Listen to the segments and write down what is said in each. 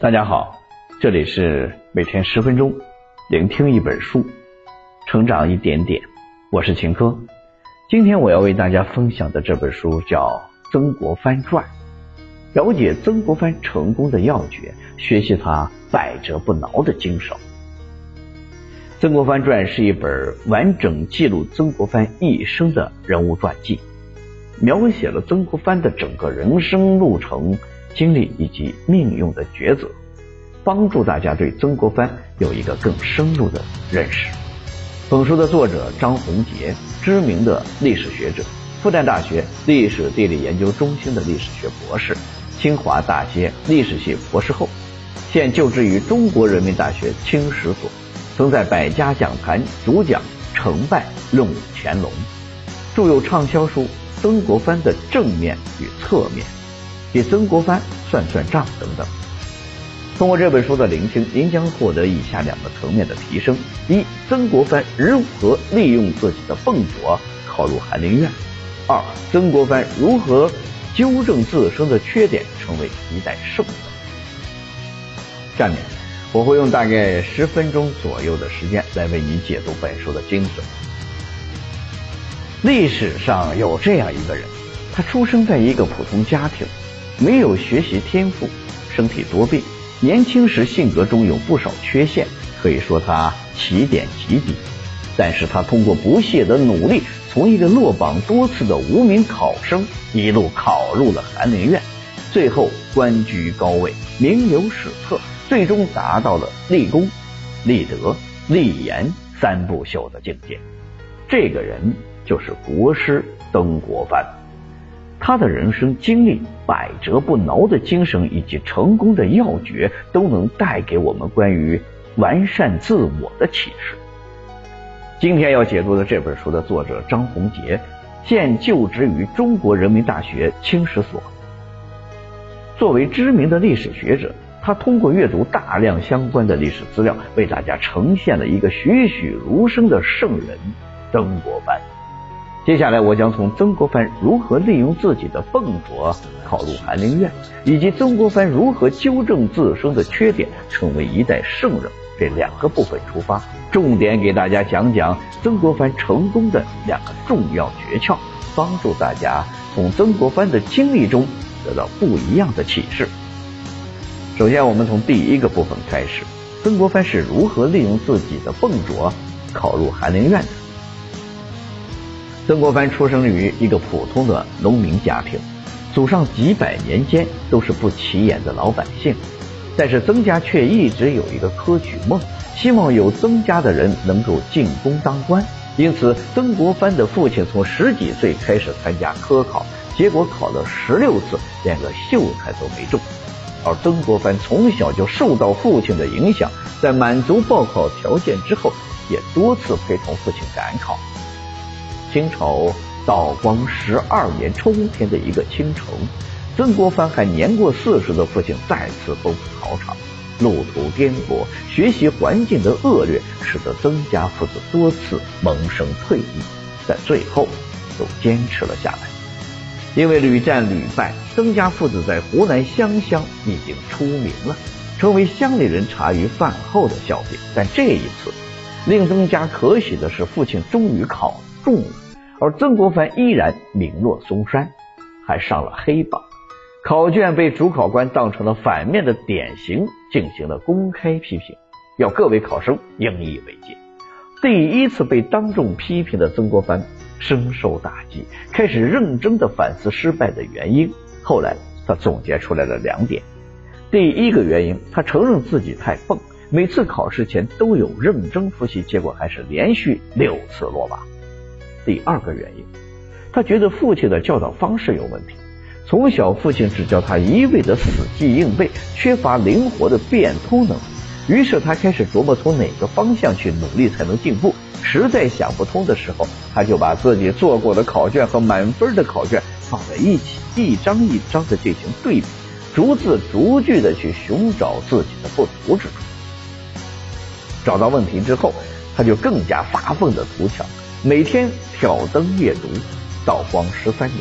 大家好，这里是每天十分钟，聆听一本书，成长一点点。我是秦科，今天我要为大家分享的这本书叫《曾国藩传》，了解曾国藩成功的要诀，学习他百折不挠的精神。《曾国藩传》是一本完整记录曾国藩一生的人物传记，描写了曾国藩的整个人生路程。经历以及命运的抉择，帮助大家对曾国藩有一个更深入的认识。本书的作者张宏杰，知名的历史学者，复旦大学历史地理研究中心的历史学博士，清华大学历史系博士后，现就职于中国人民大学清史所，曾在百家讲坛主讲《成败论乾隆》，著有畅销书《曾国藩的正面与侧面》。给曾国藩算算账等等。通过这本书的聆听，您将获得以下两个层面的提升：一、曾国藩如何利用自己的笨拙考入翰林院；二、曾国藩如何纠正自身的缺点，成为一代圣人。下面我会用大概十分钟左右的时间来为你解读本书的精髓。历史上有这样一个人，他出生在一个普通家庭。没有学习天赋，身体多病，年轻时性格中有不少缺陷，可以说他起点极低。但是他通过不懈的努力，从一个落榜多次的无名考生，一路考入了翰林院，最后官居高位，名留史册，最终达到了立功、立德、立言三不朽的境界。这个人就是国师曾国藩。他的人生经历、百折不挠的精神以及成功的要诀，都能带给我们关于完善自我的启示。今天要解读的这本书的作者张宏杰，现就职于中国人民大学青史所。作为知名的历史学者，他通过阅读大量相关的历史资料，为大家呈现了一个栩栩如生的圣人——曾国藩。接下来，我将从曾国藩如何利用自己的笨拙考入翰林院，以及曾国藩如何纠正自身的缺点，成为一代圣人这两个部分出发，重点给大家讲讲曾国藩成功的两个重要诀窍，帮助大家从曾国藩的经历中得到不一样的启示。首先，我们从第一个部分开始，曾国藩是如何利用自己的笨拙考入翰林院的？曾国藩出生于一个普通的农民家庭，祖上几百年间都是不起眼的老百姓，但是曾家却一直有一个科举梦，希望有曾家的人能够进宫当官。因此，曾国藩的父亲从十几岁开始参加科考，结果考了十六次，连个秀才都没中。而曾国藩从小就受到父亲的影响，在满足报考条件之后，也多次陪同父亲赶考。清朝道光十二年春天的一个清晨，曾国藩还年过四十的父亲再次奔赴考场，路途颠簸，学习环境的恶劣，使得曾家父子多次萌生退意，但最后都坚持了下来。因为屡战屡败，曾家父子在湖南湘乡已经出名了，成为乡里人茶余饭后的笑柄。但这一次，令曾家可喜的是，父亲终于考中了。而曾国藩依然名落孙山，还上了黑榜，考卷被主考官当成了反面的典型，进行了公开批评，要各位考生引以为戒。第一次被当众批评的曾国藩深受打击，开始认真的反思失败的原因。后来他总结出来了两点：第一个原因，他承认自己太笨，每次考试前都有认真复习，结果还是连续六次落榜。第二个原因，他觉得父亲的教导方式有问题。从小，父亲只教他一味的死记硬背，缺乏灵活的变通能力。于是，他开始琢磨从哪个方向去努力才能进步。实在想不通的时候，他就把自己做过的考卷和满分的考卷放在一起，一张一张的进行对比，逐字逐句的去寻找自己的不足之处。找到问题之后，他就更加发奋的图强。每天挑灯夜读，道光十三年，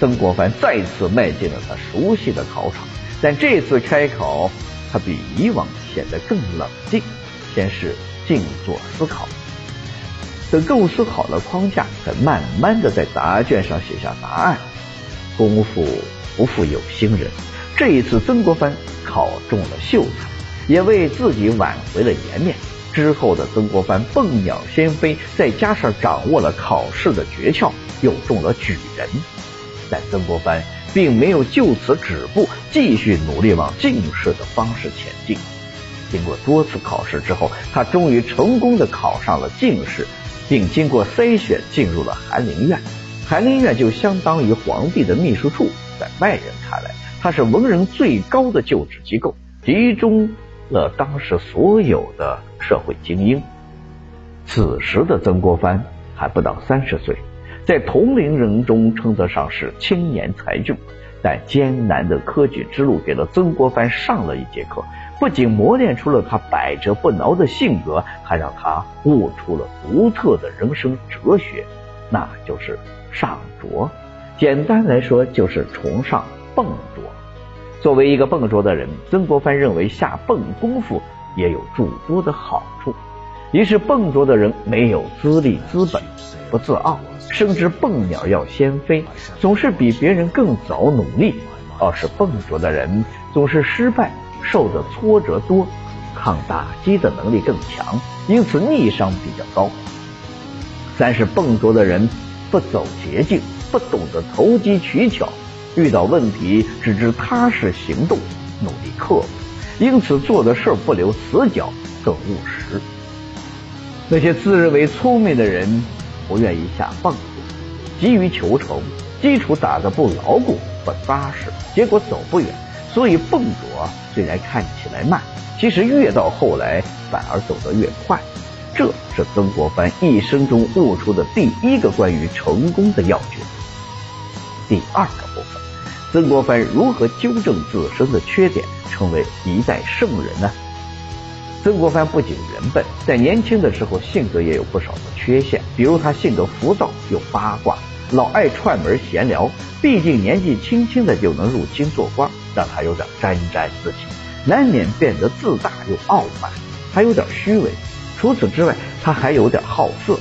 曾国藩再次迈进了他熟悉的考场。但这次开考，他比以往显得更冷静，先是静坐思考，等构思好了框架，再慢慢的在答卷上写下答案。功夫不负有心人，这一次曾国藩考中了秀才，也为自己挽回了颜面。之后的曾国藩蹦鸟先飞，再加上掌握了考试的诀窍，又中了举人。但曾国藩并没有就此止步，继续努力往进士的方式前进。经过多次考试之后，他终于成功的考上了进士，并经过筛选进入了翰林院。翰林院就相当于皇帝的秘书处，在外人看来，它是文人最高的就职机构，集中了当时所有的。社会精英，此时的曾国藩还不到三十岁，在同龄人中称得上是青年才俊。但艰难的科举之路给了曾国藩上了一节课，不仅磨练出了他百折不挠的性格，还让他悟出了独特的人生哲学，那就是上拙。简单来说，就是崇尚笨拙。作为一个笨拙的人，曾国藩认为下笨功夫。也有诸多的好处。一是笨拙的人没有资历资本，不自傲，深知笨鸟要先飞，总是比别人更早努力；二是笨拙的人总是失败，受的挫折多，抗打击的能力更强，因此逆商比较高。三是笨拙的人不走捷径，不懂得投机取巧，遇到问题只知踏实行动，努力克服。因此，做的事不留死角，更务实。那些自认为聪明的人，不愿意下笨拙，急于求成，基础打得不牢固、不扎实，结果走不远。所以，笨拙虽然看起来慢，其实越到后来反而走得越快。这是曾国藩一生中悟出的第一个关于成功的要诀。第二个部分。曾国藩如何纠正自身的缺点，成为一代圣人呢？曾国藩不仅人笨，在年轻的时候性格也有不少的缺陷，比如他性格浮躁又八卦，老爱串门闲聊。毕竟年纪轻轻的就能入京做官，让他有点沾沾自喜，难免变得自大又傲慢，还有点虚伪。除此之外，他还有点好色。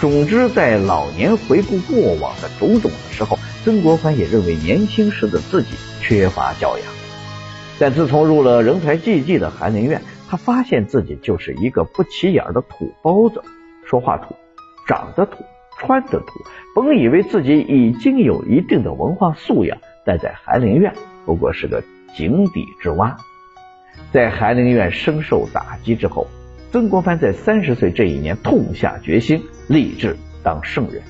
总之，在老年回顾过往的种种的时候。曾国藩也认为年轻时的自己缺乏教养，但自从入了人才济济的翰林院，他发现自己就是一个不起眼的土包子，说话土，长得土，穿的土。本以为自己已经有一定的文化素养，但在翰林院不过是个井底之蛙。在翰林院深受打击之后，曾国藩在三十岁这一年痛下决心，立志当圣人。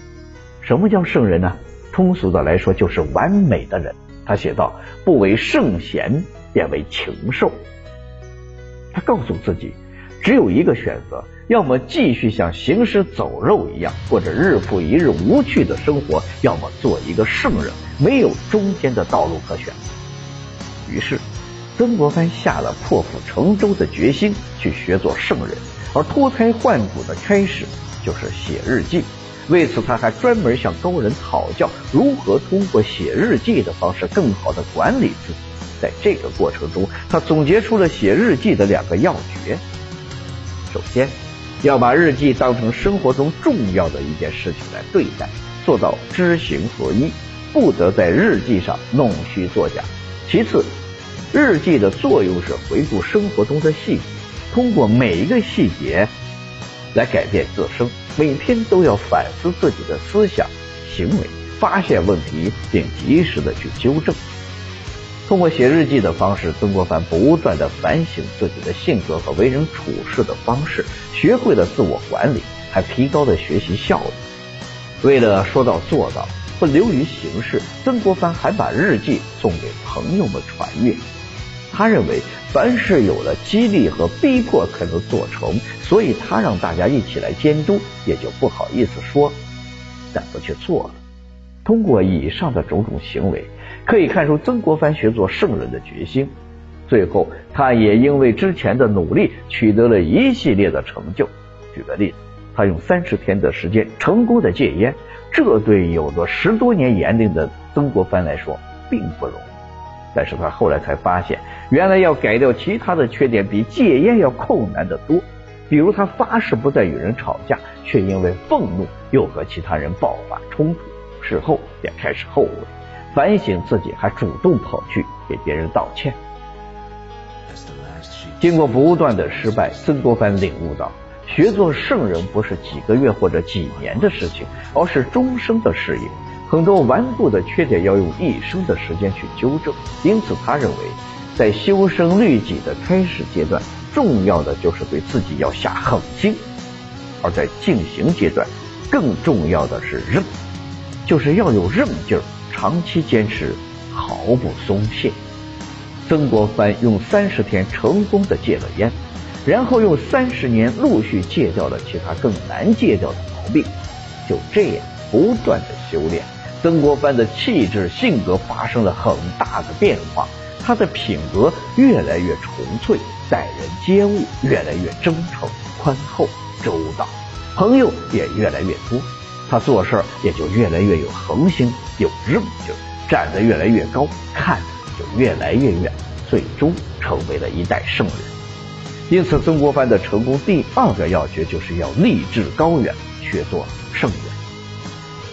什么叫圣人呢？通俗的来说，就是完美的人。他写道：“不为圣贤，便为禽兽。”他告诉自己，只有一个选择：要么继续像行尸走肉一样过着日复一日无趣的生活，要么做一个圣人，没有中间的道路可选。于是，曾国藩下了破釜沉舟的决心，去学做圣人。而脱胎换骨的开始，就是写日记。为此，他还专门向高人讨教如何通过写日记的方式更好的管理自己。在这个过程中，他总结出了写日记的两个要诀：首先，要把日记当成生活中重要的一件事情来对待，做到知行合一，不得在日记上弄虚作假；其次，日记的作用是回顾生活中的细节，通过每一个细节来改变自身。每天都要反思自己的思想、行为，发现问题并及时的去纠正。通过写日记的方式，曾国藩不断的反省自己的性格和为人处事的方式，学会了自我管理，还提高了学习效率。为了说到做到，不流于形式，曾国藩还把日记送给朋友们传阅。他认为，凡事有了激励和逼迫才能做成，所以他让大家一起来监督，也就不好意思说，但不去做了。通过以上的种种行为，可以看出曾国藩学做圣人的决心。最后，他也因为之前的努力，取得了一系列的成就。举个例子，他用三十天的时间成功的戒烟，这对有着十多年年龄的曾国藩来说并不容易。但是他后来才发现，原来要改掉其他的缺点比戒烟要困难得多。比如他发誓不再与人吵架，却因为愤怒又和其他人爆发冲突，事后便开始后悔，反省自己，还主动跑去给别人道歉。经过不断的失败，曾国藩领悟到，学做圣人不是几个月或者几年的事情，而是终生的事业。很多顽固的缺点要用一生的时间去纠正，因此他认为，在修身律己的开始阶段，重要的就是对自己要下狠心；而在进行阶段，更重要的是韧，就是要有韧劲儿，长期坚持，毫不松懈。曾国藩用三十天成功的戒了烟，然后用三十年陆续戒掉了其他更难戒掉的毛病，就这样不断的修炼。曾国藩的气质性格发生了很大的变化，他的品格越来越纯粹，待人接物越来越真诚、宽厚、周到，朋友也越来越多，他做事也就越来越有恒心、有韧劲，站得越来越高，看得就越来越远，最终成为了一代圣人。因此，曾国藩的成功第二个要诀就是要立志高远，学做圣人。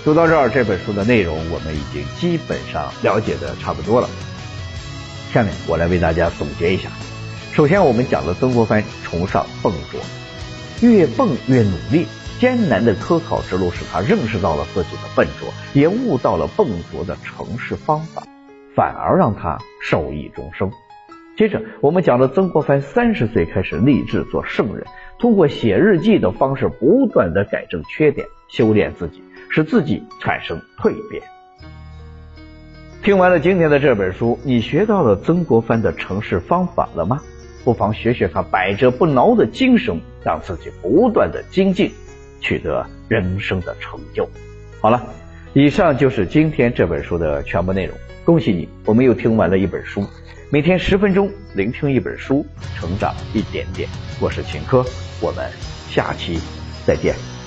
说到这儿，这本书的内容我们已经基本上了解的差不多了。下面我来为大家总结一下。首先，我们讲了曾国藩崇尚笨拙，越笨越努力。艰难的科考之路使他认识到了自己的笨拙，也悟到了笨拙的成事方法，反而让他受益终生。接着，我们讲了曾国藩三十岁开始立志做圣人，通过写日记的方式不断的改正缺点，修炼自己。使自己产生蜕变。听完了今天的这本书，你学到了曾国藩的成事方法了吗？不妨学学他百折不挠的精神，让自己不断的精进，取得人生的成就。好了，以上就是今天这本书的全部内容。恭喜你，我们又听完了一本书。每天十分钟，聆听一本书，成长一点点。我是秦科，我们下期再见。